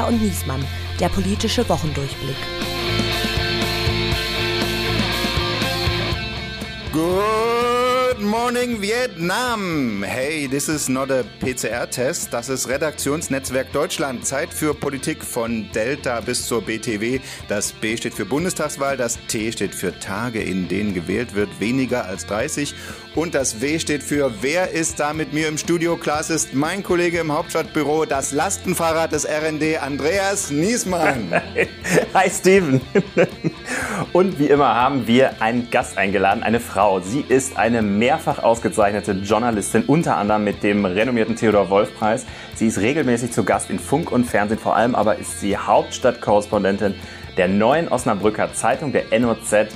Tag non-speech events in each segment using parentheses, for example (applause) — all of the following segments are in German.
Drea und Niesmann, der politische Wochendurchblick. Good morning Vietnam! Hey, this is not a PCR-Test, das ist Redaktionsnetzwerk Deutschland. Zeit für Politik von Delta bis zur BTW. Das B steht für Bundestagswahl, das T steht für Tage, in denen gewählt wird, weniger als 30. Und das W steht für Wer ist da mit mir im Studio? Klaas ist mein Kollege im Hauptstadtbüro, das Lastenfahrrad des RND, Andreas Niesmann. (laughs) Hi Steven. Und wie immer haben wir einen Gast eingeladen, eine Frau. Sie ist eine mehrfach ausgezeichnete Journalistin, unter anderem mit dem renommierten Theodor Wolf Preis. Sie ist regelmäßig zu Gast in Funk und Fernsehen, vor allem aber ist sie Hauptstadtkorrespondentin der neuen Osnabrücker Zeitung, der NOZ,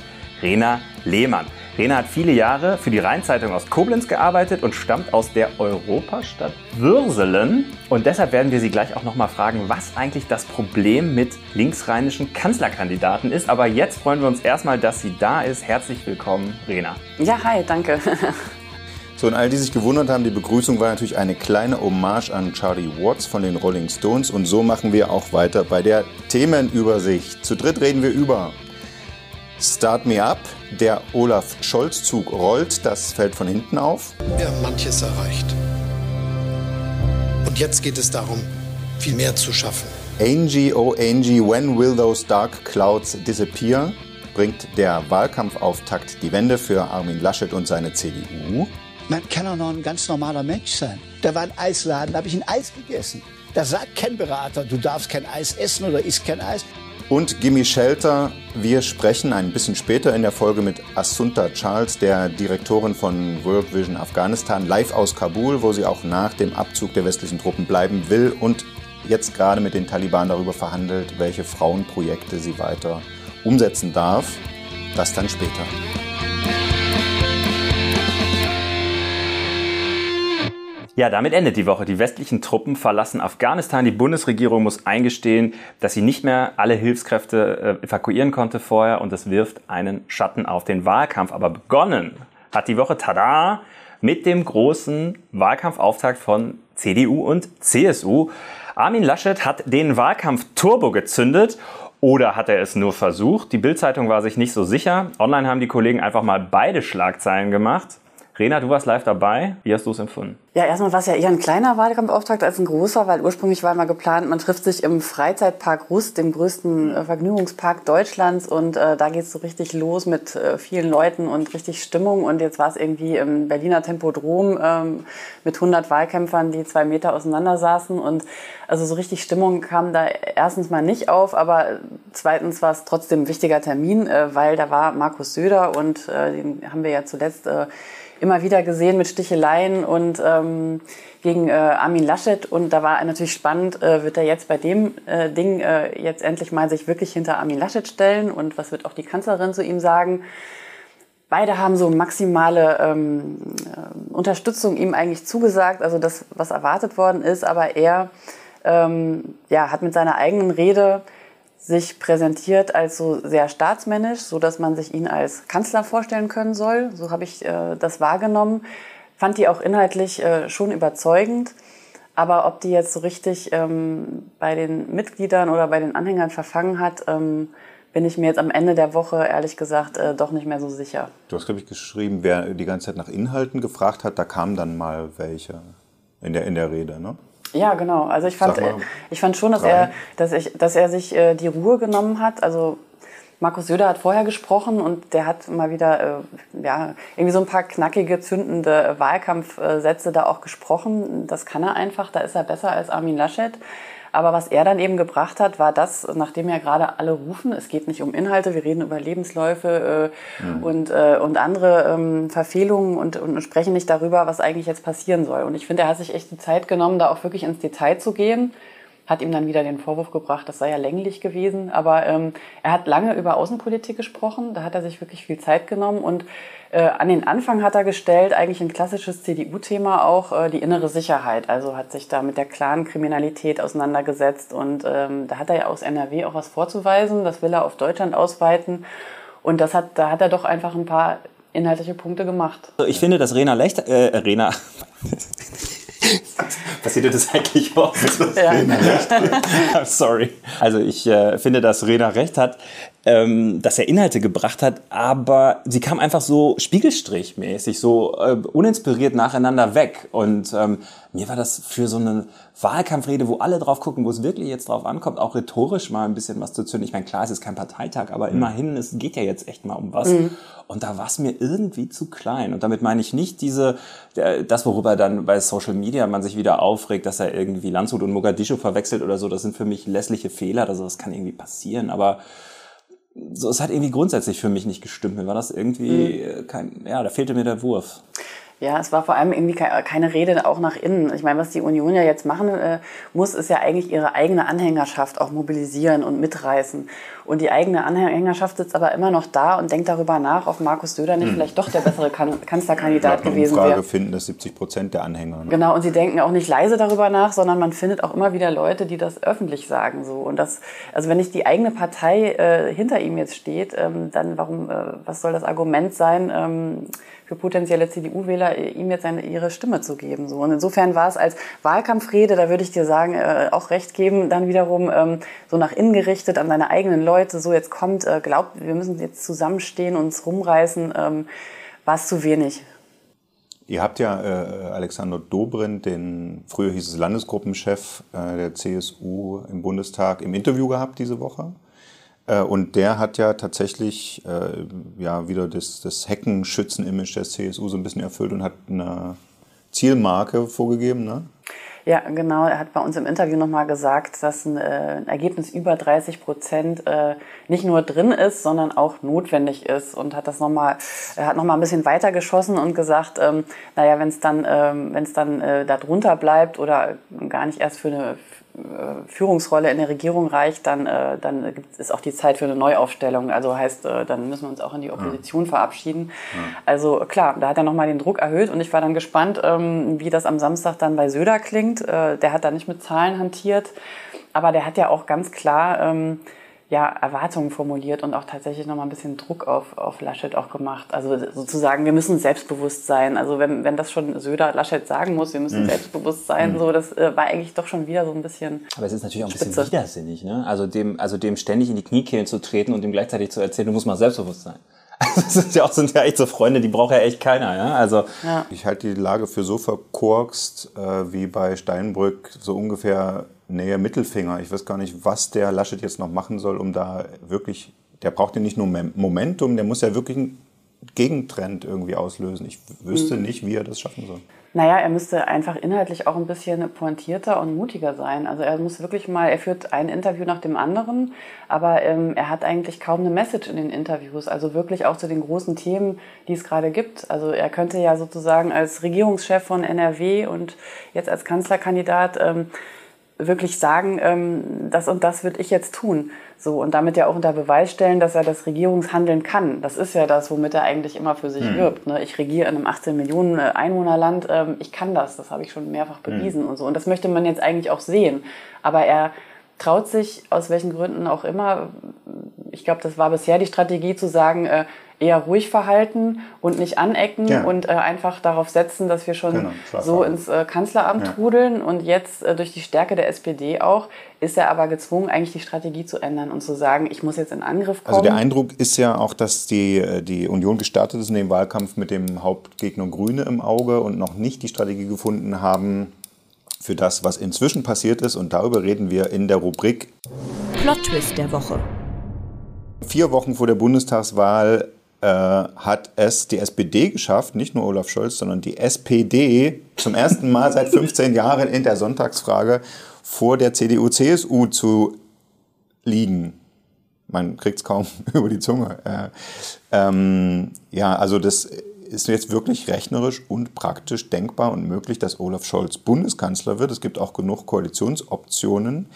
Rena Lehmann. Rena hat viele Jahre für die Rheinzeitung aus Koblenz gearbeitet und stammt aus der Europastadt Würselen. Und deshalb werden wir sie gleich auch nochmal fragen, was eigentlich das Problem mit linksrheinischen Kanzlerkandidaten ist. Aber jetzt freuen wir uns erstmal, dass sie da ist. Herzlich willkommen, Rena. Ja, hi, danke. (laughs) So, und all die sich gewundert haben, die Begrüßung war natürlich eine kleine Hommage an Charlie Watts von den Rolling Stones. Und so machen wir auch weiter bei der Themenübersicht. Zu dritt reden wir über Start Me Up. Der Olaf Scholz-Zug rollt, das fällt von hinten auf. Wir haben manches erreicht. Und jetzt geht es darum, viel mehr zu schaffen. Angie, oh Angie, when will those dark clouds disappear? Bringt der Wahlkampfauftakt die Wende für Armin Laschet und seine CDU? Man kann auch noch ein ganz normaler Mensch sein. Da war ein Eisladen, da habe ich ein Eis gegessen. Da sagt kein Berater, du darfst kein Eis essen oder isst kein Eis. Und Gimme Shelter. Wir sprechen ein bisschen später in der Folge mit Assunta Charles, der Direktorin von World Vision Afghanistan, live aus Kabul, wo sie auch nach dem Abzug der westlichen Truppen bleiben will und jetzt gerade mit den Taliban darüber verhandelt, welche Frauenprojekte sie weiter umsetzen darf. Das dann später. Ja, damit endet die Woche. Die westlichen Truppen verlassen Afghanistan. Die Bundesregierung muss eingestehen, dass sie nicht mehr alle Hilfskräfte äh, evakuieren konnte vorher und es wirft einen Schatten auf den Wahlkampf. Aber begonnen hat die Woche, tada, mit dem großen Wahlkampfauftakt von CDU und CSU. Armin Laschet hat den Wahlkampf Turbo gezündet oder hat er es nur versucht? Die Bildzeitung war sich nicht so sicher. Online haben die Kollegen einfach mal beide Schlagzeilen gemacht. Rena, du warst live dabei. Wie hast du es empfunden? Ja, erstmal war es ja eher ein kleiner Wahlkampfauftakt als ein großer, weil ursprünglich war mal geplant, man trifft sich im Freizeitpark Rust, dem größten äh, Vergnügungspark Deutschlands. Und äh, da geht's so richtig los mit äh, vielen Leuten und richtig Stimmung. Und jetzt war es irgendwie im Berliner Tempodrom ähm, mit 100 Wahlkämpfern, die zwei Meter auseinander saßen. Und also so richtig Stimmung kam da erstens mal nicht auf, aber zweitens war es trotzdem ein wichtiger Termin, äh, weil da war Markus Söder und äh, den haben wir ja zuletzt äh, immer wieder gesehen mit Sticheleien und ähm, gegen äh, Armin Laschet. Und da war natürlich spannend, äh, wird er jetzt bei dem äh, Ding äh, jetzt endlich mal sich wirklich hinter Armin Laschet stellen und was wird auch die Kanzlerin zu ihm sagen? Beide haben so maximale ähm, äh, Unterstützung ihm eigentlich zugesagt, also das, was erwartet worden ist, aber er ähm, ja, hat mit seiner eigenen Rede sich präsentiert als so sehr staatsmännisch, so dass man sich ihn als Kanzler vorstellen können soll. So habe ich äh, das wahrgenommen. Fand die auch inhaltlich äh, schon überzeugend. Aber ob die jetzt so richtig ähm, bei den Mitgliedern oder bei den Anhängern verfangen hat, ähm, bin ich mir jetzt am Ende der Woche ehrlich gesagt äh, doch nicht mehr so sicher. Du hast, glaube ich, geschrieben, wer die ganze Zeit nach Inhalten gefragt hat, da kamen dann mal welche in der, in der Rede, ne? Ja, genau. Also ich fand, ich fand schon, dass er, dass, ich, dass er sich äh, die Ruhe genommen hat. Also Markus Söder hat vorher gesprochen und der hat mal wieder äh, ja, irgendwie so ein paar knackige, zündende Wahlkampfsätze da auch gesprochen. Das kann er einfach, da ist er besser als Armin Laschet. Aber was er dann eben gebracht hat, war das, nachdem ja gerade alle rufen, es geht nicht um Inhalte, wir reden über Lebensläufe äh, mhm. und, äh, und andere ähm, Verfehlungen und, und sprechen nicht darüber, was eigentlich jetzt passieren soll. Und ich finde, er hat sich echt die Zeit genommen, da auch wirklich ins Detail zu gehen hat ihm dann wieder den Vorwurf gebracht, das sei ja länglich gewesen. Aber ähm, er hat lange über Außenpolitik gesprochen, da hat er sich wirklich viel Zeit genommen und äh, an den Anfang hat er gestellt, eigentlich ein klassisches CDU-Thema auch, äh, die innere Sicherheit. Also hat sich da mit der klaren Kriminalität auseinandergesetzt und ähm, da hat er ja aus NRW auch was vorzuweisen, das will er auf Deutschland ausweiten. Und das hat, da hat er doch einfach ein paar inhaltliche Punkte gemacht. Ich finde, dass Rena Lechter, äh, Rena, Passiert das (laughs) eigentlich oft? Ja. (laughs) Sorry. Also ich äh, finde, dass Rena recht hat, ähm, dass er Inhalte gebracht hat, aber sie kam einfach so spiegelstrichmäßig, so äh, uninspiriert nacheinander weg. Und ähm, mir war das für so eine Wahlkampfrede, wo alle drauf gucken, wo es wirklich jetzt drauf ankommt, auch rhetorisch mal ein bisschen was zu zünden. Ich meine, klar, es ist kein Parteitag, aber mhm. immerhin, es geht ja jetzt echt mal um was. Mhm. Und da war es mir irgendwie zu klein. Und damit meine ich nicht diese, das, worüber dann bei Social Media man sich wieder aufregt, dass er irgendwie Landshut und Mogadischu verwechselt oder so. Das sind für mich lässliche Fehler. Also das kann irgendwie passieren. Aber so, es hat irgendwie grundsätzlich für mich nicht gestimmt. Mir war das irgendwie mhm. kein, ja, da fehlte mir der Wurf. Ja, es war vor allem irgendwie keine Rede auch nach innen. Ich meine, was die Union ja jetzt machen äh, muss, ist ja eigentlich ihre eigene Anhängerschaft auch mobilisieren und mitreißen. Und die eigene Anhängerschaft sitzt aber immer noch da und denkt darüber nach, ob Markus Söder nicht hm. vielleicht doch der bessere kan Kanzlerkandidat gewesen wäre. finden das 70 Prozent der Anhänger. Ne? Genau, und sie denken auch nicht leise darüber nach, sondern man findet auch immer wieder Leute, die das öffentlich sagen. So. Und das, also wenn nicht die eigene Partei äh, hinter ihm jetzt steht, ähm, dann warum, äh, was soll das Argument sein? Ähm, für potenzielle CDU-Wähler, äh, ihm jetzt seine, ihre Stimme zu geben. So. Und insofern war es als Wahlkampfrede, da würde ich dir sagen, äh, auch recht geben, dann wiederum ähm, so nach innen gerichtet an seine eigenen Leute, so jetzt kommt, äh, glaubt, wir müssen jetzt zusammenstehen, uns rumreißen, ähm, war es zu wenig. Ihr habt ja äh, Alexander Dobrindt, den früher hieß es Landesgruppenchef äh, der CSU im Bundestag, im Interview gehabt diese Woche. Äh, und der hat ja tatsächlich äh, ja wieder das, das Heckenschützen-Image der CSU so ein bisschen erfüllt und hat eine Zielmarke vorgegeben, ne? Ja, genau. Er hat bei uns im Interview nochmal gesagt, dass ein, äh, ein, Ergebnis über 30 Prozent äh, nicht nur drin ist, sondern auch notwendig ist und hat das nochmal, er hat nochmal ein bisschen weiter geschossen und gesagt, ähm, naja, wenn es dann, ähm, wenn es dann äh, darunter bleibt oder gar nicht erst für eine, Führungsrolle in der Regierung reicht, dann, äh, dann ist auch die Zeit für eine Neuaufstellung. Also heißt, äh, dann müssen wir uns auch in die Opposition ja. verabschieden. Ja. Also klar, da hat er nochmal den Druck erhöht und ich war dann gespannt, ähm, wie das am Samstag dann bei Söder klingt. Äh, der hat da nicht mit Zahlen hantiert, aber der hat ja auch ganz klar ähm, ja, Erwartungen formuliert und auch tatsächlich nochmal ein bisschen Druck auf, auf Laschet auch gemacht. Also sozusagen, wir müssen selbstbewusst sein. Also wenn, wenn das schon Söder Laschet sagen muss, wir müssen mhm. selbstbewusst sein, mhm. so, das äh, war eigentlich doch schon wieder so ein bisschen. Aber es ist natürlich auch ein bisschen widersinnig, ne? Also dem, also dem ständig in die Kniekehlen zu treten und dem gleichzeitig zu erzählen, du musst mal selbstbewusst sein. Also (laughs) das sind ja auch sind ja echt so Freunde, die braucht ja echt keiner. Ja? Also ja. ich halte die Lage für so verkorkst äh, wie bei Steinbrück so ungefähr Nähe Mittelfinger. Ich weiß gar nicht, was der Laschet jetzt noch machen soll, um da wirklich, der braucht ja nicht nur Momentum, der muss ja wirklich einen Gegentrend irgendwie auslösen. Ich wüsste mhm. nicht, wie er das schaffen soll. Naja, er müsste einfach inhaltlich auch ein bisschen pointierter und mutiger sein. Also er muss wirklich mal, er führt ein Interview nach dem anderen, aber ähm, er hat eigentlich kaum eine Message in den Interviews. Also wirklich auch zu den großen Themen, die es gerade gibt. Also er könnte ja sozusagen als Regierungschef von NRW und jetzt als Kanzlerkandidat ähm, wirklich sagen, ähm, das und das würde ich jetzt tun. So, und damit ja auch unter Beweis stellen, dass er das Regierungshandeln kann. Das ist ja das, womit er eigentlich immer für sich mhm. wirbt. Ne? Ich regiere in einem 18 Millionen äh, Einwohnerland, ähm, ich kann das, das habe ich schon mehrfach hm. bewiesen mhm. und so. Und das möchte man jetzt eigentlich auch sehen. Aber er traut sich, aus welchen Gründen auch immer, ich glaube, das war bisher die Strategie zu sagen, äh, eher ruhig verhalten und nicht anecken ja. und äh, einfach darauf setzen, dass wir schon genau, so ins äh, Kanzleramt ja. trudeln. Und jetzt äh, durch die Stärke der SPD auch ist er aber gezwungen, eigentlich die Strategie zu ändern und zu sagen, ich muss jetzt in Angriff kommen. Also der Eindruck ist ja auch, dass die, äh, die Union gestartet ist in dem Wahlkampf mit dem Hauptgegner Grüne im Auge und noch nicht die Strategie gefunden haben für das, was inzwischen passiert ist. Und darüber reden wir in der Rubrik Plot Twist der Woche. Vier Wochen vor der Bundestagswahl äh, hat es die SPD geschafft, nicht nur Olaf Scholz, sondern die SPD zum ersten Mal seit 15 Jahren in der Sonntagsfrage vor der CDU-CSU zu liegen. Man kriegt es kaum (laughs) über die Zunge. Äh, ähm, ja, also das ist jetzt wirklich rechnerisch und praktisch denkbar und möglich, dass Olaf Scholz Bundeskanzler wird. Es gibt auch genug Koalitionsoptionen.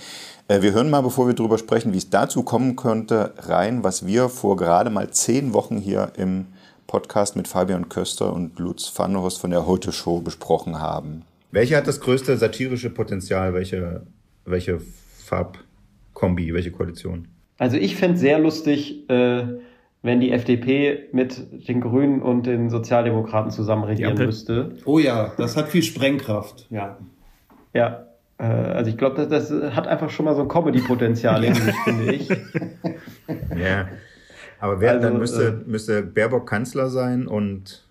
Äh, wir hören mal, bevor wir darüber sprechen, wie es dazu kommen könnte, rein, was wir vor gerade mal zehn Wochen hier im Podcast mit Fabian Köster und Lutz Pfannhorst von der Heute Show besprochen haben. Welche hat das größte satirische Potenzial? Welche, welche Farbkombi, welche Koalition? Also ich fände es sehr lustig, äh, wenn die FDP mit den Grünen und den Sozialdemokraten zusammen regieren müsste. Oh ja, das hat viel Sprengkraft. Ja. Ja, also ich glaube, das, das hat einfach schon mal so ein Comedy-Potenzial in sich, finde ich. (laughs) Ja. Aber wer Also, dann müsste, äh, müsste Baerbock Kanzler sein und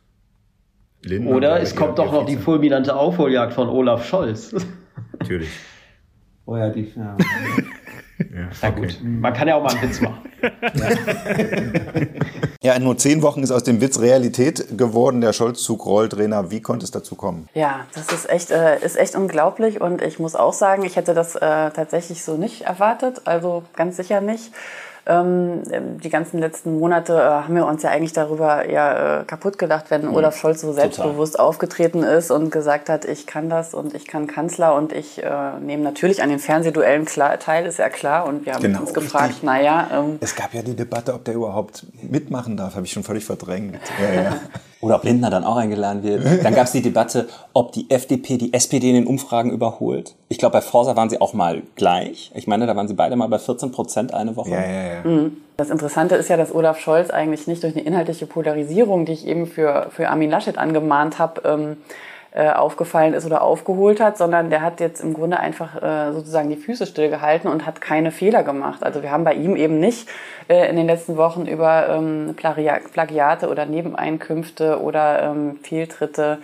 Lindner. Oder es kommt doch noch die fulminante Aufholjagd von Olaf Scholz. Natürlich. Oh ja, die, ja. (laughs) Ja, (laughs) Na okay. gut, man kann ja auch mal einen Witz machen. (laughs) Ja, in nur zehn Wochen ist aus dem Witz Realität geworden. Der Scholz-Zug rollt. Rena, wie konnte es dazu kommen? Ja, das ist echt, äh, ist echt unglaublich und ich muss auch sagen, ich hätte das äh, tatsächlich so nicht erwartet, also ganz sicher nicht. Ähm, die ganzen letzten Monate äh, haben wir uns ja eigentlich darüber eher äh, kaputt gedacht, wenn Olaf Scholz so selbstbewusst aufgetreten ist und gesagt hat, ich kann das und ich kann Kanzler und ich äh, nehme natürlich an den Fernsehduellen klar, teil, ist ja klar. Und wir haben Genau, uns gefragt, naja, ähm, Es gab ja die Debatte, ob der überhaupt mitmachen darf. Habe ich schon völlig verdrängt. Ja, ja. (laughs) Oder ob Lindner dann auch eingeladen wird. Dann gab es die Debatte, ob die FDP die SPD in den Umfragen überholt. Ich glaube, bei Forsa waren sie auch mal gleich. Ich meine, da waren sie beide mal bei 14 Prozent eine Woche. ja, ja, ja. Das Interessante ist ja, dass Olaf Scholz eigentlich nicht durch eine inhaltliche Polarisierung, die ich eben für, für Armin Laschet angemahnt habe, ähm, äh, aufgefallen ist oder aufgeholt hat, sondern der hat jetzt im Grunde einfach äh, sozusagen die Füße stillgehalten und hat keine Fehler gemacht. Also wir haben bei ihm eben nicht äh, in den letzten Wochen über ähm, Plagia Plagiate oder Nebeneinkünfte oder ähm, Fehltritte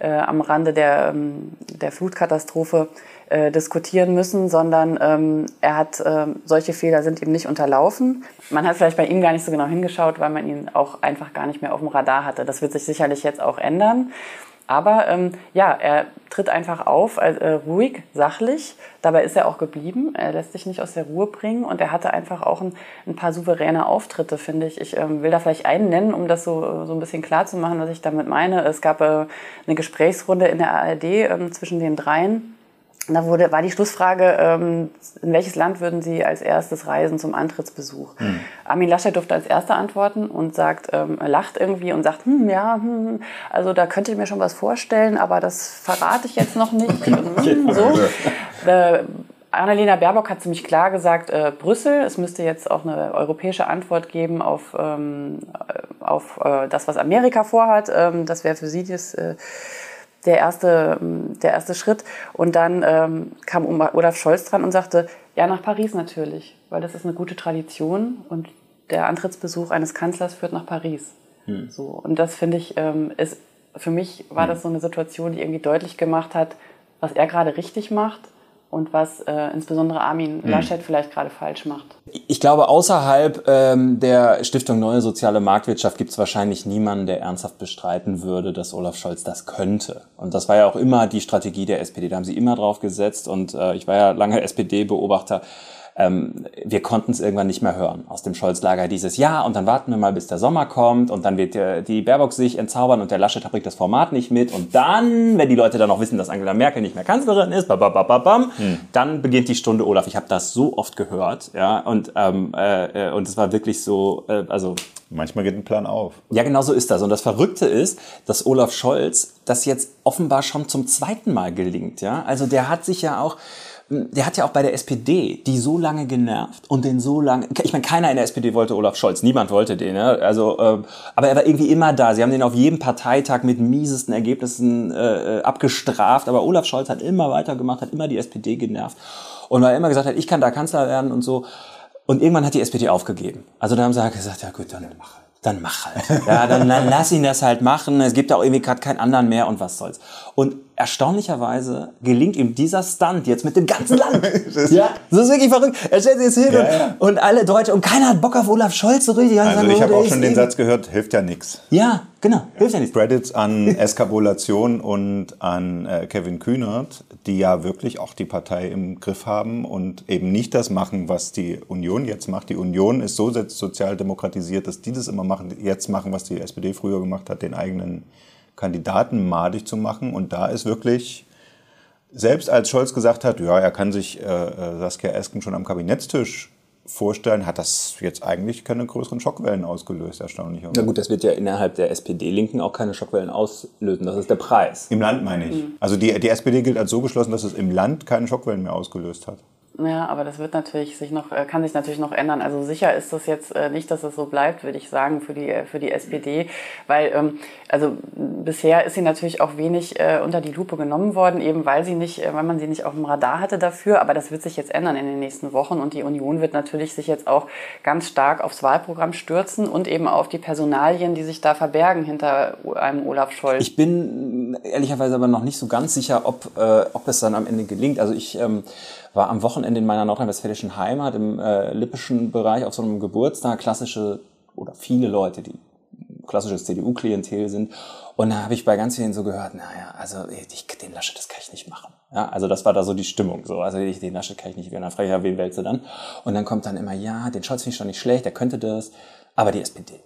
äh, am Rande der, ähm, der Flutkatastrophe äh, diskutieren müssen, sondern ähm, er hat ähm, solche Fehler sind ihm nicht unterlaufen. Man hat vielleicht bei ihm gar nicht so genau hingeschaut, weil man ihn auch einfach gar nicht mehr auf dem Radar hatte. Das wird sich sicherlich jetzt auch ändern. Aber ähm, ja, er tritt einfach auf, äh, ruhig, sachlich. Dabei ist er auch geblieben. Er lässt sich nicht aus der Ruhe bringen und er hatte einfach auch ein, ein paar souveräne Auftritte, finde ich. Ich ähm, will da vielleicht einen nennen, um das so, so ein bisschen klar zu machen, was ich damit meine. Es gab äh, eine Gesprächsrunde in der ARD ähm, zwischen den dreien. Da wurde, war die Schlussfrage, ähm, in welches Land würden Sie als erstes reisen zum Antrittsbesuch? Armin Laschet durfte als erster antworten und sagt, ähm, lacht irgendwie und sagt, hm, ja, hm, also da könnte ich mir schon was vorstellen, aber das verrate ich jetzt noch nicht. (laughs) Hm, so. (laughs) Äh, Annalena Baerbock hat ziemlich klar gesagt, äh, Brüssel, es müsste jetzt auch eine europäische Antwort geben auf, ähm, äh, auf äh, das, was Amerika vorhat. Ähm, das wäre für sie das, äh, der erste, ähm, der erste Schritt. Und dann ähm, kam Olaf Scholz dran und sagte, ja, nach Paris natürlich, weil das ist eine gute Tradition und der Antrittsbesuch eines Kanzlers führt nach Paris. So, und das finde ich, ähm, ist, für mich war das so eine Situation, die irgendwie deutlich gemacht hat, was er gerade richtig macht und was äh, insbesondere Armin Laschet vielleicht gerade falsch macht. Ich glaube, außerhalb ähm, der Stiftung Neue Soziale Marktwirtschaft gibt es wahrscheinlich niemanden, der ernsthaft bestreiten würde, dass Olaf Scholz das könnte. Und das war ja auch immer die Strategie der SPD. Da haben sie immer drauf gesetzt. Und äh, ich war ja lange SPD-Beobachter. Ähm, wir konnten es irgendwann nicht mehr hören aus dem Scholz-Lager dieses Ja und dann warten wir mal, bis der Sommer kommt und dann wird äh, die Baerbock sich entzaubern und der Laschet bringt das Format nicht mit und dann, wenn die Leute dann noch wissen, dass Angela Merkel nicht mehr Kanzlerin ist, babababam, dann beginnt die Stunde Olaf. Ich habe das so oft gehört, ja und ähm, äh, äh, und es war wirklich so, äh, also Manchmal geht ein Plan auf. ja, genau so ist das. Und das Verrückte ist, dass Olaf Scholz das jetzt offenbar schon zum zweiten Mal gelingt. Ja, also der hat sich ja auch, der hat ja auch bei der SPD die so lange genervt und den so lange. Ich meine, keiner in der SPD wollte Olaf Scholz, niemand wollte den. Ja? Also, äh, aber er war irgendwie immer da. Sie haben den auf jedem Parteitag mit miesesten Ergebnissen äh, abgestraft. Aber Olaf Scholz hat immer weitergemacht, hat immer die SPD genervt und weil er immer gesagt hat, ich kann da Kanzler werden und so. Und irgendwann hat die SPD aufgegeben. Also da haben sie halt gesagt, ja gut, dann mach halt. Dann mach halt. Ja, dann, dann lass ihn das halt machen. Es gibt ja auch irgendwie gerade keinen anderen mehr und was soll's. Und erstaunlicherweise gelingt ihm dieser Stunt jetzt mit dem ganzen Land. (laughs) ja, das ist wirklich verrückt. Er stellt sich jetzt hin Ja, und, ja. und alle Deutsche und keiner hat Bock auf Olaf Scholz so richtig. Also Sagen, ich oh, habe auch schon den Satz gehört, hilft ja nichts. Ja, genau. Hilft ja nichts. Credits an Eskabulation und an äh, Kevin Kühnert, die ja wirklich auch die Partei im Griff haben und eben nicht das machen, was die Union jetzt macht. Die Union ist so selbst sozial demokratisiert, dass die das immer machen, jetzt machen, was die SPD früher gemacht hat, den eigenen Kandidaten madig zu machen. Und da ist wirklich, selbst als Scholz gesagt hat, ja, er kann sich äh, äh, Saskia Esken schon am Kabinettstisch vorstellen, hat das jetzt eigentlich keine größeren Schockwellen ausgelöst, erstaunlicherweise. Na gut, das wird ja innerhalb der SPD-Linken auch keine Schockwellen auslösen. Das ist der Preis. Im Land meine ich. Also die, die SPD gilt als so geschlossen, dass es im Land keine Schockwellen mehr ausgelöst hat. Ja, aber das wird natürlich sich noch, äh, kann sich natürlich noch ändern. Also sicher ist das jetzt äh, nicht, dass es so bleibt, würde ich sagen, für die, äh, für die SPD. Weil, ähm, also bisher ist sie natürlich auch wenig unter die Lupe genommen worden, eben weil sie nicht, weil man sie nicht auf dem Radar hatte dafür. Aber das wird sich jetzt ändern in den nächsten Wochen und die Union wird natürlich sich jetzt auch ganz stark aufs Wahlprogramm stürzen und eben auf die Personalien, die sich da verbergen hinter einem Olaf Scholz. Ich bin ehrlicherweise aber noch nicht so ganz sicher, ob, äh, ob es dann am Ende gelingt. Also ich ähm, war am Wochenende in meiner nordrhein-westfälischen Heimat im äh, lippischen Bereich auf so einem Geburtstag, klassische oder viele Leute, die klassisches CDU-Klientel sind. Und da habe ich bei ganz vielen so gehört, naja, also ich, den Laschet, das kann ich nicht machen. Ja, also das war da so die Stimmung. So, also ich, den Laschet kann ich nicht wählen. Dann frage ich ja, wen wählst du dann? Und dann kommt dann immer, ja, den Scholz finde ich schon nicht schlecht, der könnte das, aber die SPD.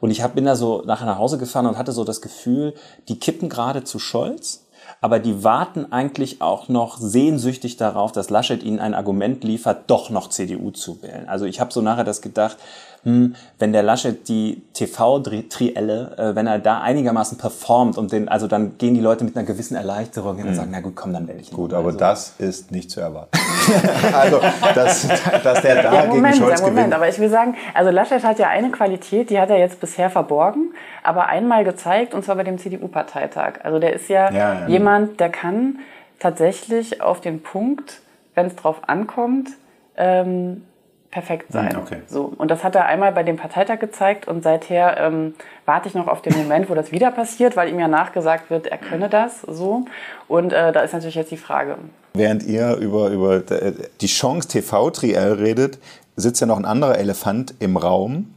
Und ich hab, bin da so nachher nach Hause gefahren und hatte so das Gefühl, die kippen gerade zu Scholz aber die warten eigentlich auch noch sehnsüchtig darauf, dass Laschet ihnen ein Argument liefert, doch noch CDU zu wählen. Also ich habe so nachher das gedacht, hm, wenn der Laschet die TV-Trielle, äh, wenn er da einigermaßen performt und den, also dann gehen die Leute mit einer gewissen Erleichterung hin und mhm. sagen, na gut, komm, dann wähle ich ihn. Gut, aber also. das ist nicht zu erwarten. (laughs) also, dass, dass der da ja, Moment, gegen Scholz ja, Moment, gewinnt. aber ich will sagen, also Laschet hat ja eine Qualität, die hat er jetzt bisher verborgen, aber einmal gezeigt, und zwar bei dem CDU-Parteitag. Also der ist ja, ja, ja jemand, der kann tatsächlich auf den Punkt, wenn es drauf ankommt, ähm, perfekt sein. Hm, okay. So. Und das hat er einmal bei dem Parteitag gezeigt und seither ähm, warte ich noch auf den Moment, wo das wieder passiert, weil ihm ja nachgesagt wird, er könne das so. Und äh, da ist natürlich jetzt die Frage. Während ihr über, über die Chance TV-Triell redet, sitzt ja noch ein anderer Elefant im Raum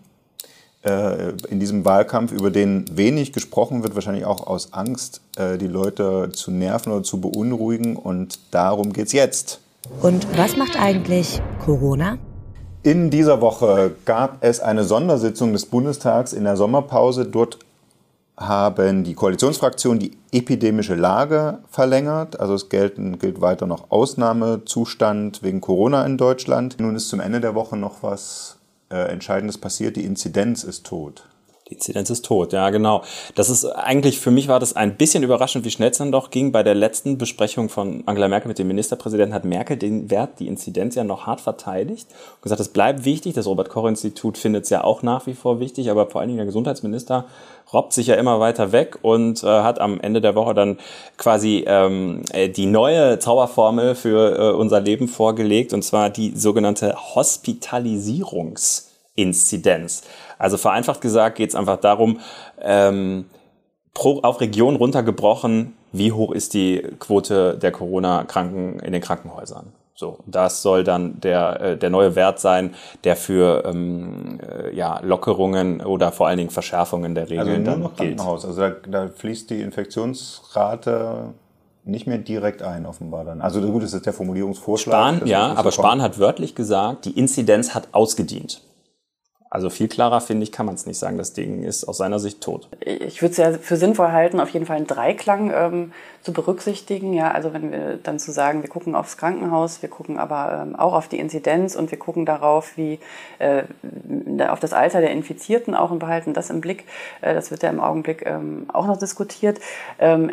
äh, in diesem Wahlkampf, über den wenig gesprochen wird, wahrscheinlich auch aus Angst, äh, die Leute zu nerven oder zu beunruhigen. Und darum geht es jetzt. Und was macht eigentlich Corona? In dieser Woche gab es eine Sondersitzung des Bundestags in der Sommerpause. Dort haben die Koalitionsfraktionen die epidemische Lage verlängert. Also es gelten, gilt weiter noch Ausnahmezustand wegen Corona in Deutschland. Nun ist zum Ende der Woche noch was äh, Entscheidendes passiert. Die Inzidenz ist tot. Die Inzidenz ist tot, ja genau. Das ist eigentlich, für mich war das ein bisschen überraschend, wie schnell es dann doch ging. Bei der letzten Besprechung von Angela Merkel mit dem Ministerpräsidenten hat Merkel den Wert, die Inzidenz ja noch hart verteidigt und gesagt, es bleibt wichtig. Das Robert-Koch-Institut findet es ja auch nach wie vor wichtig, aber vor allen Dingen der Gesundheitsminister robbt sich ja immer weiter weg und äh, hat am Ende der Woche dann quasi ähm, äh, die neue Zauberformel für äh, unser Leben vorgelegt und zwar die sogenannte Hospitalisierungsinzidenz. Also vereinfacht gesagt geht es einfach darum, ähm, pro, auf Region runtergebrochen, wie hoch ist die Quote der Corona-Kranken in den Krankenhäusern. So, das soll dann der, äh, der neue Wert sein, der für ähm, äh, ja, Lockerungen oder vor allen Dingen Verschärfungen der Regeln also nur noch gilt. Krankenhaus. Also da, da fließt die Infektionsrate nicht mehr direkt ein, offenbar dann. Also gut, das ist der Formulierungsvorschlag. Spahn, ja, aber Spahn hat wörtlich gesagt, die Inzidenz hat ausgedient. Also viel klarer, finde ich, kann man es nicht sagen. Das Ding ist aus seiner Sicht tot. Ich würde es ja für sinnvoll halten, auf jeden Fall einen Dreiklang ähm, zu berücksichtigen. Ja, also wenn wir dann zu sagen, wir gucken aufs Krankenhaus, wir gucken aber ähm, auch auf die Inzidenz und wir gucken darauf, wie äh, auf das Alter der Infizierten auch und behalten das im Blick. Äh, das wird ja im Augenblick ähm, auch noch diskutiert. Ähm,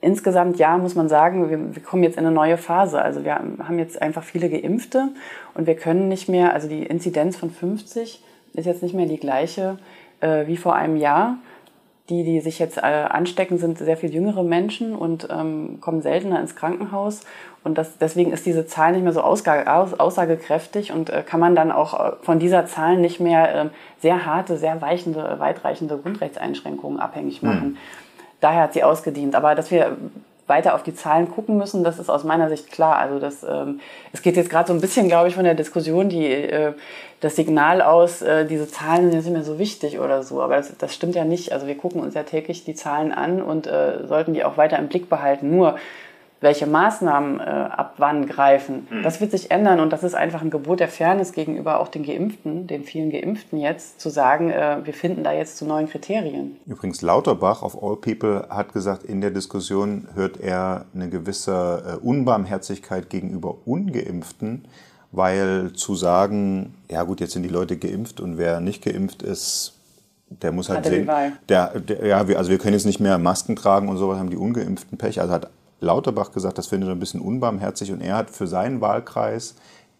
insgesamt ja, muss man sagen, wir, wir, kommen jetzt in eine neue Phase. Also wir haben jetzt einfach viele Geimpfte und wir können nicht mehr, also die Inzidenz von 50 ist jetzt nicht mehr die gleiche äh, wie vor einem Jahr. Die, die sich jetzt äh, anstecken, sind sehr viel jüngere Menschen und ähm, kommen seltener ins Krankenhaus. Und das, deswegen ist diese Zahl nicht mehr so aussagekräftig und äh, kann man dann auch äh, von dieser Zahl nicht mehr äh, sehr harte, sehr weichende, weitreichende Grundrechtseinschränkungen abhängig hm. machen. Mhm. Daher hat sie ausgedient. Aber dass wir weiter auf die Zahlen gucken müssen, das ist aus meiner Sicht klar. Also das, ähm, es geht jetzt gerade so ein bisschen, glaube ich, von der Diskussion, die äh, das Signal aus, äh, diese Zahlen sind jetzt nicht mehr so wichtig oder so. Aber das, das stimmt ja nicht. Also wir gucken uns ja täglich die Zahlen an und äh, sollten die auch weiter im Blick behalten. Nur welche Maßnahmen äh, ab wann greifen. Mhm. Das wird sich ändern und das ist einfach ein Gebot der Fairness gegenüber auch den Geimpften, den vielen Geimpften jetzt, zu sagen, äh, wir finden da jetzt zu neuen Kriterien. Übrigens, Lauterbach auf All People hat gesagt, in der Diskussion hört er eine gewisse äh, Unbarmherzigkeit gegenüber Ungeimpften, weil zu sagen, ja gut, jetzt sind die Leute geimpft und wer nicht geimpft ist, der muss halt sehen. Der, der, ja, wir, also wir können jetzt nicht mehr Masken tragen und sowas, haben die Ungeimpften Pech. Also hat Lauterbach gesagt, das findet er ein bisschen unbarmherzig und er hat für seinen Wahlkreis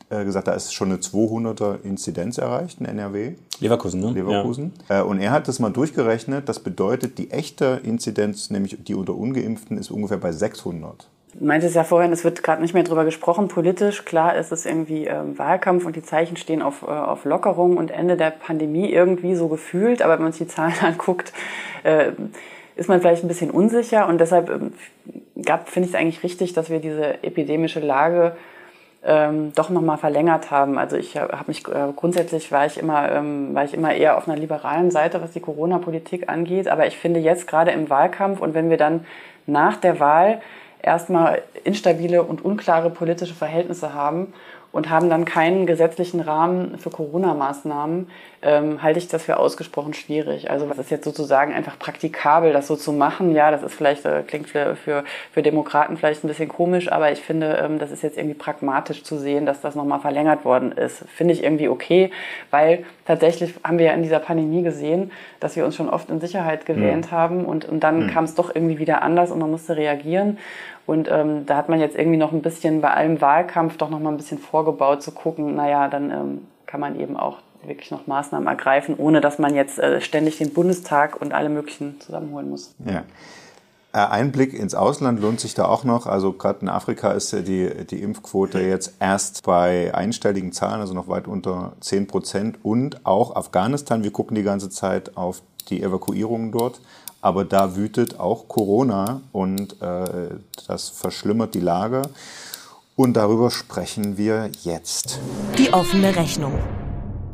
äh, gesagt, da ist schon eine 200er Inzidenz erreicht in NRW. Leverkusen, ne? Leverkusen. Ja. Äh, und er hat das mal durchgerechnet. Das bedeutet, die echte Inzidenz, nämlich die unter Ungeimpften, ist ungefähr bei 600. Du meintest ja vorhin, es wird gerade nicht mehr drüber gesprochen politisch. Klar ist es irgendwie äh, Wahlkampf und die Zeichen stehen auf, äh, auf Lockerung und Ende der Pandemie irgendwie so gefühlt. Aber wenn man sich die Zahlen (laughs) anguckt, äh, ist man vielleicht ein bisschen unsicher. Und deshalb ähm, finde ich es eigentlich richtig, dass wir diese epidemische Lage ähm, doch nochmal verlängert haben. Also ich habe mich äh, grundsätzlich war ich immer ähm, war ich immer eher auf einer liberalen Seite, was die Corona-Politik angeht. Aber ich finde jetzt gerade im Wahlkampf und wenn wir dann nach der Wahl erstmal instabile und unklare politische Verhältnisse haben und haben dann keinen gesetzlichen Rahmen für Corona-Maßnahmen, ähm, halte ich das für ausgesprochen schwierig. Also was ist jetzt sozusagen einfach praktikabel, das so zu machen? Ja, das ist vielleicht, äh, klingt für, für, für Demokraten vielleicht ein bisschen komisch, aber ich finde, ähm, das ist jetzt irgendwie pragmatisch zu sehen, dass das nochmal verlängert worden ist. Finde ich irgendwie okay, weil tatsächlich haben wir ja in dieser Pandemie gesehen, dass wir uns schon oft in Sicherheit gewähnt mhm. haben und, und dann mhm. kam es doch irgendwie wieder anders und man musste reagieren. Und ähm, da hat man jetzt irgendwie noch ein bisschen bei allem Wahlkampf doch noch mal ein bisschen vorgebaut zu gucken, naja, dann ähm, kann man eben auch wirklich noch Maßnahmen ergreifen, ohne dass man jetzt äh, ständig den Bundestag und alle möglichen zusammenholen muss. Ja. Äh, ein Blick ins Ausland lohnt sich da auch noch. Also gerade in Afrika ist die, die Impfquote jetzt erst bei einstelligen Zahlen, also noch weit unter 10 Prozent. Und auch Afghanistan, wir gucken die ganze Zeit auf die Evakuierungen dort. Aber da wütet auch Corona und äh, das verschlimmert die Lage. Und darüber sprechen wir jetzt. Die offene Rechnung.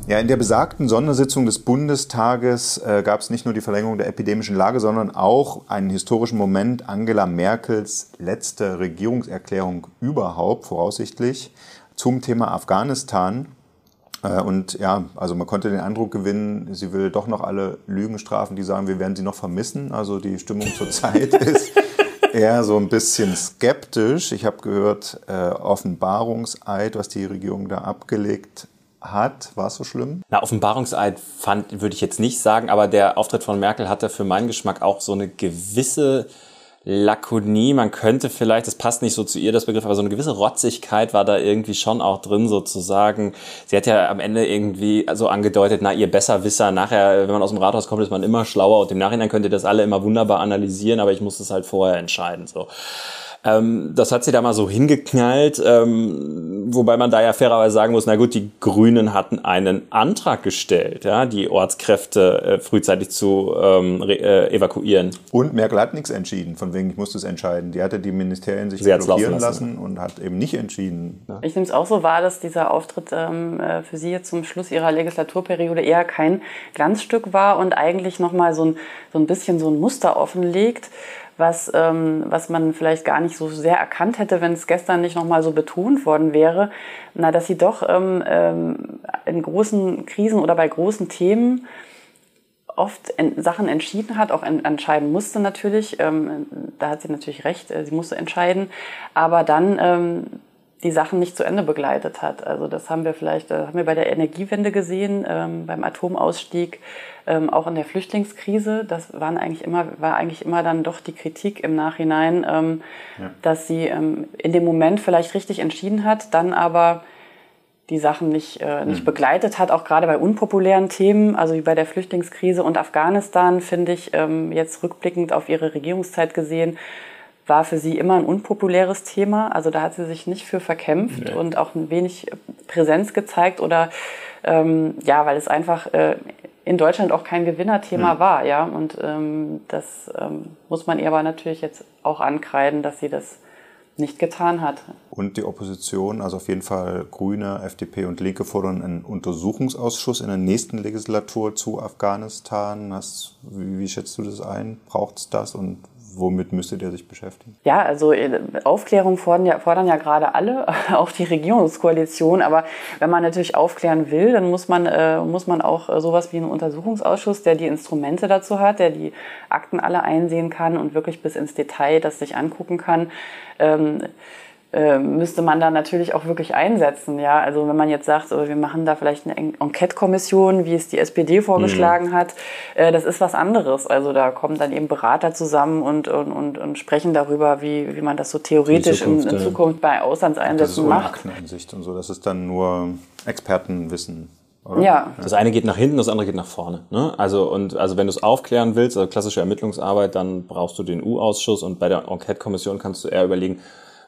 Ja, in der besagten Sondersitzung des Bundestages äh, gab es nicht nur die Verlängerung der epidemischen Lage, sondern auch einen historischen Moment Angela Merkels letzte Regierungserklärung überhaupt, voraussichtlich, zum Thema Afghanistan. Äh, und ja, also man konnte den Eindruck gewinnen, sie will doch noch alle Lügen strafen, die sagen, wir werden sie noch vermissen. Also die Stimmung zurzeit (laughs) ist eher so ein bisschen skeptisch. Ich habe gehört, äh, Offenbarungseid, was die Regierung da abgelegt hat. War es so schlimm? Na, Offenbarungseid fand, würde ich jetzt nicht sagen, aber der Auftritt von Merkel hatte für meinen Geschmack auch so eine gewisse Lakonie, man könnte vielleicht, das passt nicht so zu ihr, das Begriff, aber so eine gewisse Rotzigkeit war da irgendwie schon auch drin, sozusagen. Sie hat ja am Ende irgendwie so angedeutet, na, ihr Besserwisser, nachher, wenn man aus dem Rathaus kommt, ist man immer schlauer und im Nachhinein könnt ihr das alle immer wunderbar analysieren, aber ich muss es halt vorher entscheiden, so. Ähm, das hat sie da mal so hingeknallt, ähm, wobei man da ja fairerweise sagen muss, na gut, die Grünen hatten einen Antrag gestellt, ja, die Ortskräfte äh, frühzeitig zu ähm, äh, evakuieren. Und Merkel hat nichts entschieden, von wegen ich musste es entscheiden. Die hatte die Ministerien sich blockieren lassen. lassen. und hat eben nicht entschieden. Ja. Ich nehme es auch so wahr, dass dieser Auftritt ähm, äh, für Sie jetzt zum Schluss Ihrer Legislaturperiode eher kein Glanzstück war und eigentlich nochmal so ein, so ein bisschen so ein Muster offenlegt was, ähm, was man vielleicht gar nicht so sehr erkannt hätte, wenn es gestern nicht nochmal so betont worden wäre, na, dass sie doch ähm, ähm, in großen Krisen oder bei großen Themen oft Sachen entschieden hat, auch entscheiden musste natürlich. Ähm, da hat sie natürlich recht, äh, sie musste entscheiden. Aber dann ähm, die Sachen nicht zu Ende begleitet hat. Also das haben wir vielleicht, äh, haben wir bei der Energiewende gesehen, ähm, beim Atomausstieg, ähm, auch in der Flüchtlingskrise. Das waren eigentlich immer, war eigentlich immer dann doch die Kritik im Nachhinein, ähm, ja. dass sie ähm, in dem Moment vielleicht richtig entschieden hat, dann aber die Sachen nicht, äh, nicht mhm. begleitet hat, auch gerade bei unpopulären Themen, also wie bei der Flüchtlingskrise und Afghanistan, finde ich ähm, jetzt rückblickend auf ihre Regierungszeit gesehen, war für sie immer ein unpopuläres Thema. Also da hat sie sich nicht für verkämpft nee. und auch ein wenig Präsenz gezeigt oder ähm, ja, weil es einfach äh, in Deutschland auch kein Gewinnerthema mhm. war, ja. Und ähm, das ähm, muss man ihr aber natürlich jetzt auch ankreiden, dass sie das nicht getan hat. Und die Opposition, also auf jeden Fall Grüne, FDP und Linke fordern einen Untersuchungsausschuss in der nächsten Legislatur zu Afghanistan. Hast, wie, wie schätzt du das ein? Braucht es das und womit müsste der sich beschäftigen? Ja, also äh, Aufklärung fordern ja, fordern ja gerade alle, (laughs) auch die Regierungskoalition. Aber wenn man natürlich aufklären will, dann muss man, äh, muss man auch äh, sowas wie einen Untersuchungsausschuss, der die Instrumente dazu hat, der die Akten alle einsehen kann und wirklich bis ins Detail das sich angucken kann. Ähm, äh, müsste man da natürlich auch wirklich einsetzen. Ja, also wenn man jetzt sagt, so, wir machen da vielleicht eine Enquete-Kommission, wie es die SPD vorgeschlagen mhm. hat, äh, das ist was anderes. Also da kommen dann eben Berater zusammen und, und, und, und sprechen darüber, wie, wie man das so theoretisch in Zukunft, in, in Zukunft bei Auslandseinsätzen macht. Das ist Akteneinsicht und so. Das ist dann nur Expertenwissen. Oder? Ja. Das eine geht nach hinten, das andere geht nach vorne. Ne? Also, und, also wenn du es aufklären willst, also klassische Ermittlungsarbeit, dann brauchst du den U-Ausschuss und bei der Enquete-Kommission kannst du eher überlegen,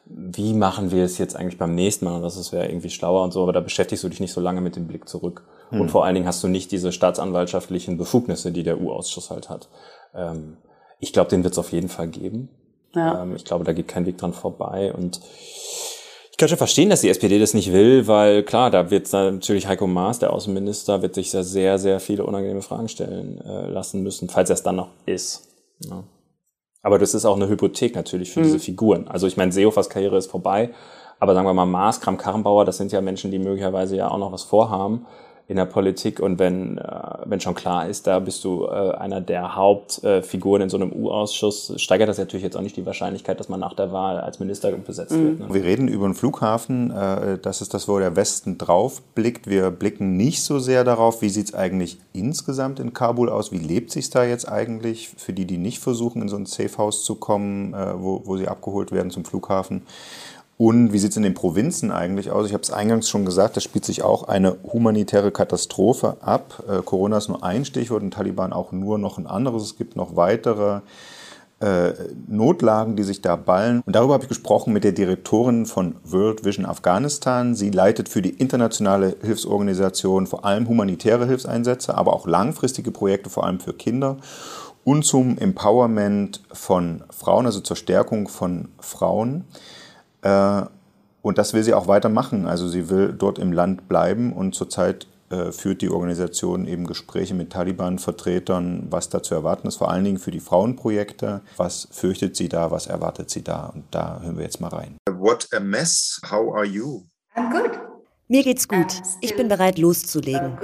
wie machen wir es jetzt eigentlich beim nächsten Mal und das wäre irgendwie schlauer und so, aber da beschäftigst du dich nicht so lange mit dem Blick zurück. Mhm. Und vor allen Dingen hast du nicht diese staatsanwaltschaftlichen Befugnisse, die der U-Ausschuss halt hat. Ähm, ich glaube, den wird es auf jeden Fall geben. Ja. Ähm, ich glaube, da geht kein Weg dran vorbei und ich kann schon verstehen, dass die SPD das nicht will, weil klar, da wird natürlich Heiko Maas, der Außenminister, wird sich da sehr, sehr viele unangenehme Fragen stellen äh, lassen müssen, falls er es dann noch ist. Ja. Aber das ist auch eine Hypothek natürlich für mhm. diese Figuren. Also ich meine, Seehofers Karriere ist vorbei, aber sagen wir mal Maas, Kram Karrenbauer, das sind ja Menschen, die möglicherweise ja auch noch was vorhaben in der Politik und wenn, äh, wenn schon klar ist, da bist du äh, einer der Hauptfiguren in so einem U-Ausschuss, steigert das natürlich jetzt auch nicht die Wahrscheinlichkeit, dass man nach der Wahl als Minister besetzt mhm. wird. Ne? Wir reden über den Flughafen, äh, das ist das, wo der Westen drauf blickt. Wir blicken nicht so sehr darauf, wie sieht es eigentlich insgesamt in Kabul aus, wie lebt sich da jetzt eigentlich für die, die nicht versuchen, in so ein Safehouse zu kommen, äh, wo, wo sie abgeholt werden zum Flughafen. Und wie sieht es in den Provinzen eigentlich aus? Ich habe es eingangs schon gesagt, da spielt sich auch eine humanitäre Katastrophe ab. Äh, Corona ist nur ein Stichwort und Taliban auch nur noch ein anderes. Es gibt noch weitere äh, Notlagen, die sich da ballen. Und darüber habe ich gesprochen mit der Direktorin von World Vision Afghanistan. Sie leitet für die internationale Hilfsorganisation vor allem humanitäre Hilfseinsätze, aber auch langfristige Projekte, vor allem für Kinder und zum Empowerment von Frauen, also zur Stärkung von Frauen. Äh, und das will sie auch weitermachen. Also sie will dort im Land bleiben und zurzeit äh, führt die Organisation eben Gespräche mit Taliban-Vertretern, was da zu erwarten ist, vor allen Dingen für die Frauenprojekte. Was fürchtet sie da, was erwartet sie da? Und da hören wir jetzt mal rein. What a mess. How are you? I'm good. Mir geht's gut. Ich bin bereit loszulegen.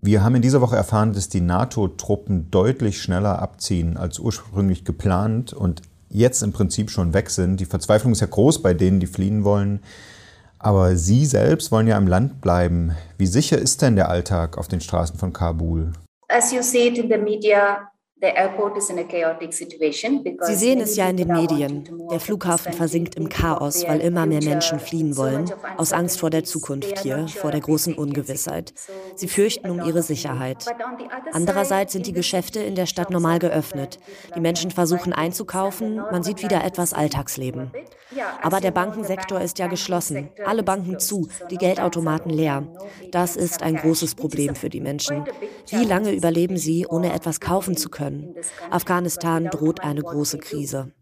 Wir haben in dieser Woche erfahren, dass die NATO-Truppen deutlich schneller abziehen als ursprünglich geplant und jetzt im Prinzip schon weg sind. Die Verzweiflung ist ja groß bei denen, die fliehen wollen. Aber Sie selbst wollen ja im Land bleiben. Wie sicher ist denn der Alltag auf den Straßen von Kabul? As you see it in the media, Sie sehen es ja in den Medien. Der Flughafen versinkt im Chaos, weil immer mehr Menschen fliehen wollen, aus Angst vor der Zukunft hier, vor der großen Ungewissheit. Sie fürchten um ihre Sicherheit. Andererseits sind die Geschäfte in der Stadt normal geöffnet. Die Menschen versuchen einzukaufen, man sieht wieder etwas Alltagsleben. Aber der Bankensektor ist ja geschlossen, alle Banken zu, die Geldautomaten leer. Das ist ein großes Problem für die Menschen. Wie lange überleben sie, ohne etwas kaufen zu können? Afghanistan droht eine große Krise.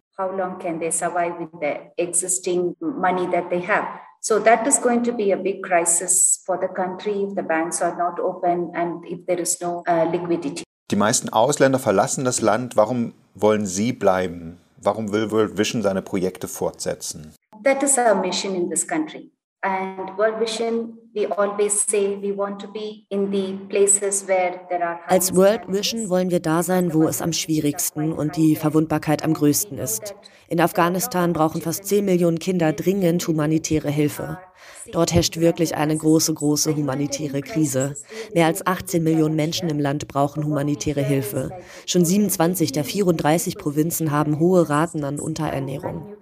So that is going to be a big crisis for the country if the banks are not open and if there is no uh, liquidity. Die meisten Ausländer verlassen das Land. Warum wollen Sie bleiben? Warum will World Vision seine Projekte fortsetzen? That is our mission in this country. And World Vision, we always say we want to be in the places where there are Als World Vision wollen wir da sein, wo es am schwierigsten und die Verwundbarkeit am größten ist. In Afghanistan brauchen fast 10 Millionen Kinder dringend humanitäre Hilfe. Dort herrscht wirklich eine große, große humanitäre Krise. Mehr als 18 Millionen Menschen im Land brauchen humanitäre Hilfe. Schon 27 der 34 Provinzen haben hohe Raten an Unterernährung.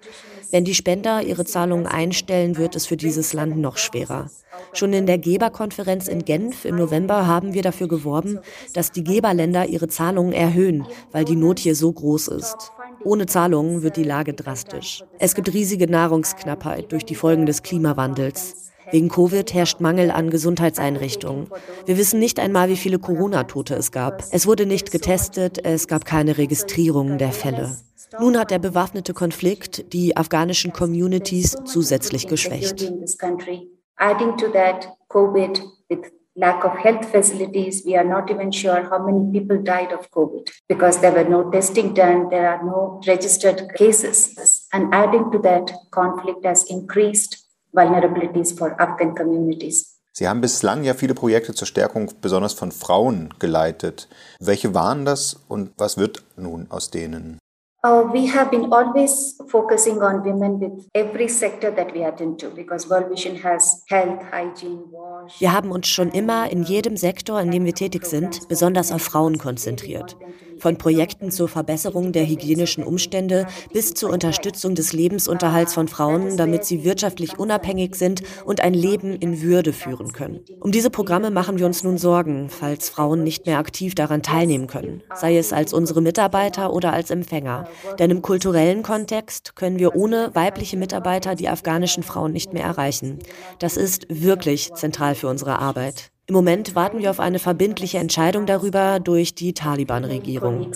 Wenn die Spender ihre Zahlungen einstellen, wird es für dieses Land noch schwerer. Schon in der Geberkonferenz in Genf im November haben wir dafür geworben, dass die Geberländer ihre Zahlungen erhöhen, weil die Not hier so groß ist. Ohne Zahlungen wird die Lage drastisch. Es gibt riesige Nahrungsknappheit durch die Folgen des Klimawandels. Wegen Covid herrscht Mangel an Gesundheitseinrichtungen. Wir wissen nicht einmal, wie viele Corona-Tote es gab. Es wurde nicht getestet, es gab keine Registrierung der Fälle. Nun hat der bewaffnete Konflikt die afghanischen Communities zusätzlich geschwächt. Adding to that, COVID with lack of health facilities, we are not even sure how many people died of COVID because there were no testing done, there are no registered cases. And adding to that, conflict has increased vulnerabilities for Afghan communities. Sie haben bislang ja viele Projekte zur Stärkung besonders von Frauen geleitet. Welche waren das und was wird nun aus denen? Uh, we have been always focusing on women with every sector that we attend to because World Vision has health, hygiene, wash. Wir haben uns schon immer in jedem Sektor, in dem wir tätig sind, besonders auf Frauen konzentriert. Von Projekten zur Verbesserung der hygienischen Umstände bis zur Unterstützung des Lebensunterhalts von Frauen, damit sie wirtschaftlich unabhängig sind und ein Leben in Würde führen können. Um diese Programme machen wir uns nun Sorgen, falls Frauen nicht mehr aktiv daran teilnehmen können, sei es als unsere Mitarbeiter oder als Empfänger. Denn im kulturellen Kontext können wir ohne weibliche Mitarbeiter die afghanischen Frauen nicht mehr erreichen. Das ist wirklich zentral für unsere Arbeit. Im Moment warten wir auf eine verbindliche Entscheidung darüber durch die Taliban-Regierung.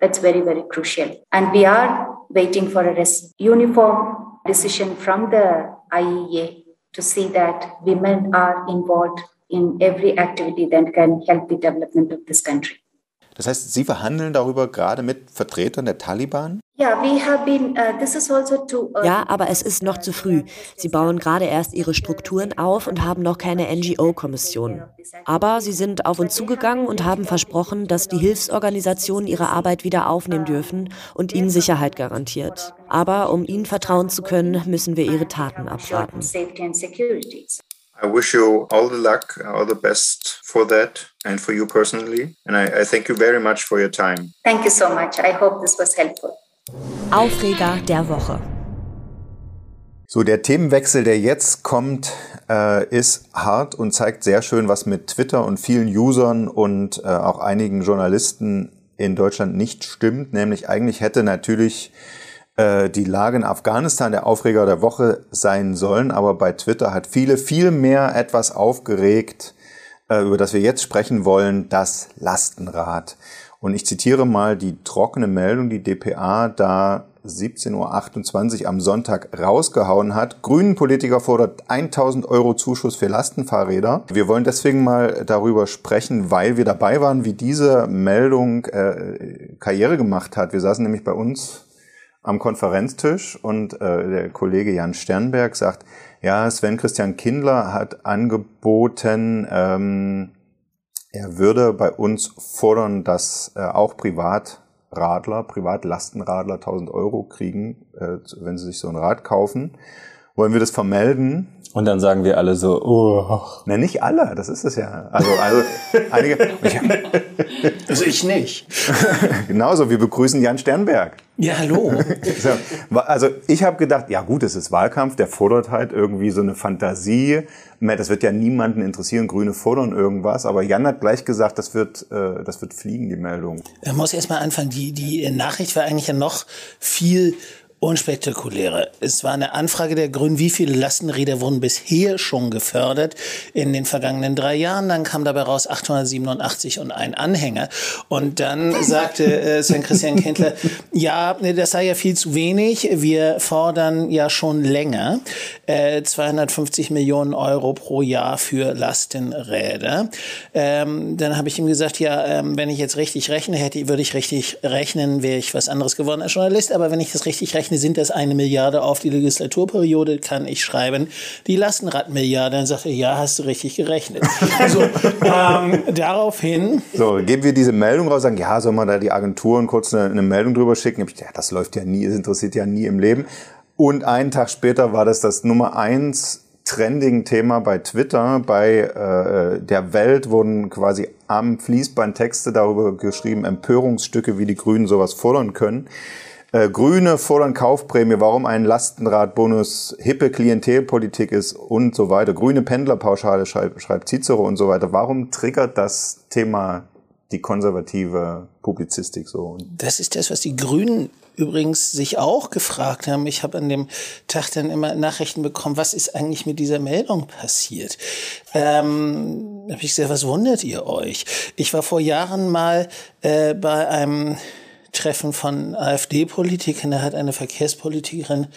That's very, very crucial. And we are waiting for a uniform decision from the IEA to see that women are in every activity that can help the development of this country. Das heißt, Sie verhandeln darüber gerade mit Vertretern der Taliban? Uh, ja, aber es ist noch zu früh. Sie bauen gerade erst ihre Strukturen auf und haben noch keine NGO-Kommission. Aber sie sind auf uns zugegangen und haben versprochen, dass die Hilfsorganisationen ihre Arbeit wieder aufnehmen dürfen und ihnen Sicherheit garantiert. Aber um ihnen vertrauen zu können, müssen wir ihre Taten abwarten. I wish you all the luck, all the best for that and for you personally. And I, I thank you very much for your time. Thank you so much. I hope this was helpful. Aufreger der Woche. So, der Themenwechsel, der jetzt kommt, äh, ist hart und zeigt sehr schön, was mit Twitter und vielen Usern und äh, auch einigen Journalisten in Deutschland nicht stimmt. Nämlich eigentlich hätte natürlich äh, die Lage in Afghanistan der Aufreger der Woche sein sollen, aber bei Twitter hat viele viel mehr etwas aufgeregt, äh, über das wir jetzt sprechen wollen, das Lastenrad. Und ich zitiere mal die trockene Meldung, die DPA da 17.28 Uhr am Sonntag rausgehauen hat. Grünen Politiker fordert 1000 Euro Zuschuss für Lastenfahrräder. Wir wollen deswegen mal darüber sprechen, weil wir dabei waren, wie diese Meldung äh, Karriere gemacht hat. Wir saßen nämlich bei uns am Konferenztisch und äh, der Kollege Jan Sternberg sagt, ja, Sven Christian Kindler hat angeboten, ähm, er würde bei uns fordern, dass äh, auch Privatradler, Privatlastenradler 1000 Euro kriegen, äh, wenn sie sich so ein Rad kaufen. Wollen wir das vermelden? Und dann sagen wir alle so, oh. Na, nicht alle, das ist es ja. Also, also einige. also ich nicht. (laughs) Genauso, wir begrüßen Jan Sternberg. Ja, hallo. also ich habe gedacht, ja gut, es ist Wahlkampf, der fordert halt irgendwie so eine Fantasie. Das wird ja niemanden interessieren, Grüne fordern irgendwas. Aber Jan hat gleich gesagt, das wird, äh, das wird fliegen, die Meldung. Er muss erst mal anfangen. Die, die Nachricht war eigentlich ja noch viel unspektakuläre. Es war eine Anfrage der Grünen, wie viele Lastenräder wurden bisher schon gefördert in den vergangenen drei Jahren. Dann kam dabei raus 887 und ein Anhänger. Und dann sagte äh, Sven Christian Kindler, (laughs) ja, das sei ja viel zu wenig. Wir fordern ja schon länger äh, 250 Millionen Euro pro Jahr für Lastenräder. Ähm, dann habe ich ihm gesagt, ja, ähm, wenn ich jetzt richtig rechne, hätte, würde ich richtig rechnen, wäre ich was anderes geworden als Journalist. Aber wenn ich das richtig rechne, sind das eine Milliarde auf die Legislaturperiode, kann ich schreiben, die Lastenradmilliarde. Dann sagt er, ja, hast du richtig gerechnet. (laughs) also, ähm, daraufhin. So, geben wir diese Meldung raus, sagen, ja, soll man da die Agenturen kurz eine, eine Meldung drüber schicken? Ja, das läuft ja nie, es interessiert ja nie im Leben. Und einen Tag später war das das Nummer eins trending Thema bei Twitter. Bei äh, der Welt wurden quasi am Fließband Texte darüber geschrieben, Empörungsstücke, wie die Grünen sowas fordern können. Äh, Grüne fordern Kaufprämie, warum ein Lastenradbonus hippe Klientelpolitik ist und so weiter. Grüne Pendlerpauschale schreibt, schreibt Cicero und so weiter. Warum triggert das Thema die konservative Publizistik so? Das ist das, was die Grünen übrigens sich auch gefragt haben. Ich habe an dem Tag dann immer Nachrichten bekommen, was ist eigentlich mit dieser Meldung passiert? Ähm, habe ich gesagt, was wundert ihr euch? Ich war vor Jahren mal äh, bei einem Treffen von AfD-Politikern. Da hat eine Verkehrspolitikerin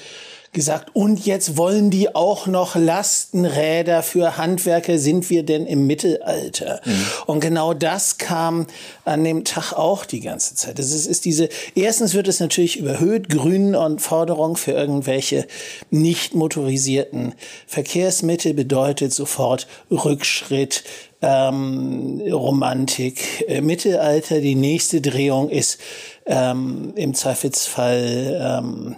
gesagt, und jetzt wollen die auch noch Lastenräder für Handwerker, sind wir denn im Mittelalter? Mhm. Und genau das kam an dem Tag auch die ganze Zeit. Es ist, ist diese, erstens wird es natürlich überhöht, Grün und Forderung für irgendwelche nicht motorisierten Verkehrsmittel bedeutet sofort Rückschritt, ähm, Romantik, äh, Mittelalter. Die nächste Drehung ist ähm, im Zweifelsfall ähm,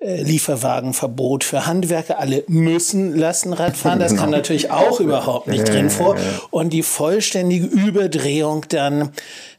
äh, Lieferwagenverbot für Handwerker. Alle müssen Lastenrad fahren. Das genau. kam natürlich auch überhaupt nicht drin vor. Und die vollständige Überdrehung dann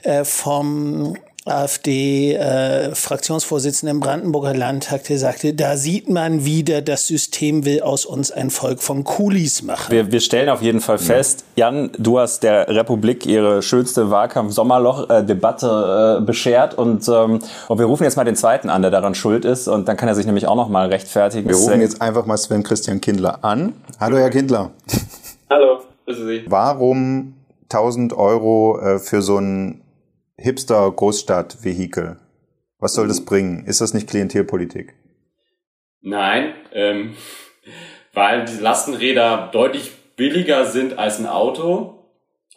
äh, vom AfD-Fraktionsvorsitzenden äh, im Brandenburger Landtag, der sagte, da sieht man wieder, das System will aus uns ein Volk von Kulis machen. Wir, wir stellen auf jeden Fall fest, Jan, du hast der Republik ihre schönste Wahlkampf-Sommerloch-Debatte äh, beschert und, ähm, und wir rufen jetzt mal den zweiten an, der daran schuld ist und dann kann er sich nämlich auch noch mal rechtfertigen. Wir rufen jetzt einfach mal Sven Christian Kindler an. Hallo, Herr Kindler. Hallo, grüße Sie. Warum 1000 Euro äh, für so ein Hipster-Großstadt-Vehikel. Was soll das bringen? Ist das nicht Klientelpolitik? Nein, ähm, (laughs) weil die Lastenräder deutlich billiger sind als ein Auto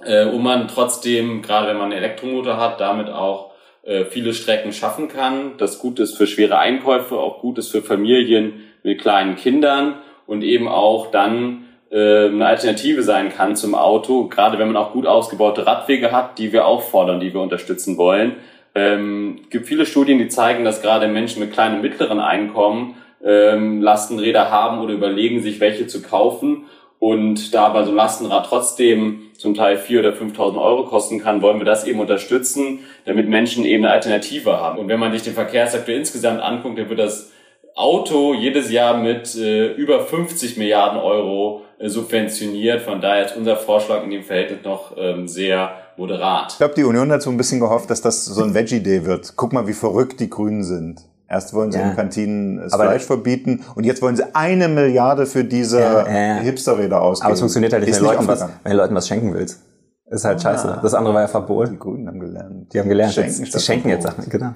äh, und man trotzdem, gerade wenn man einen Elektromotor hat, damit auch äh, viele Strecken schaffen kann. Das gut ist für schwere Einkäufe, auch gut ist für Familien mit kleinen Kindern und eben auch dann eine Alternative sein kann zum Auto, gerade wenn man auch gut ausgebaute Radwege hat, die wir auch fordern, die wir unterstützen wollen. Ähm, gibt viele Studien, die zeigen, dass gerade Menschen mit kleinen und mittleren Einkommen ähm, Lastenräder haben oder überlegen sich, welche zu kaufen. Und da aber so ein Lastenrad trotzdem zum Teil 4.000 oder 5.000 Euro kosten kann, wollen wir das eben unterstützen, damit Menschen eben eine Alternative haben. Und wenn man sich den Verkehrssektor insgesamt anguckt, dann wird das Auto jedes Jahr mit äh, über 50 Milliarden Euro äh, subventioniert. Von daher ist unser Vorschlag in dem Verhältnis noch ähm, sehr moderat. Ich glaube, die Union hat so ein bisschen gehofft, dass das so ein Veggie-Day wird. Guck mal, wie verrückt die Grünen sind. Erst wollen sie ja. in Kantinen das aber Fleisch verbieten und jetzt wollen sie eine Milliarde für diese ja, ja, Hipsterräder ausgeben. Aber es funktioniert halt nicht, wenn, Leuten was, wenn du Leuten was schenken willst. Ist halt ah, scheiße. Das andere war ja verboten. Die Grünen haben gelernt. Die haben gelernt. Schenken jetzt, die schenken jetzt Sachen, genau.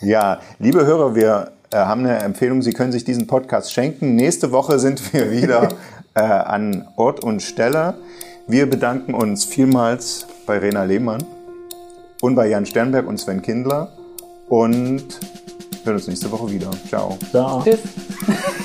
Ja, liebe Hörer, wir äh, haben eine Empfehlung, Sie können sich diesen Podcast schenken. Nächste Woche sind wir wieder (laughs) äh, an Ort und Stelle. Wir bedanken uns vielmals bei Rena Lehmann und bei Jan Sternberg und Sven Kindler und hören uns nächste Woche wieder. Ciao. Ciao. Tschüss. (laughs)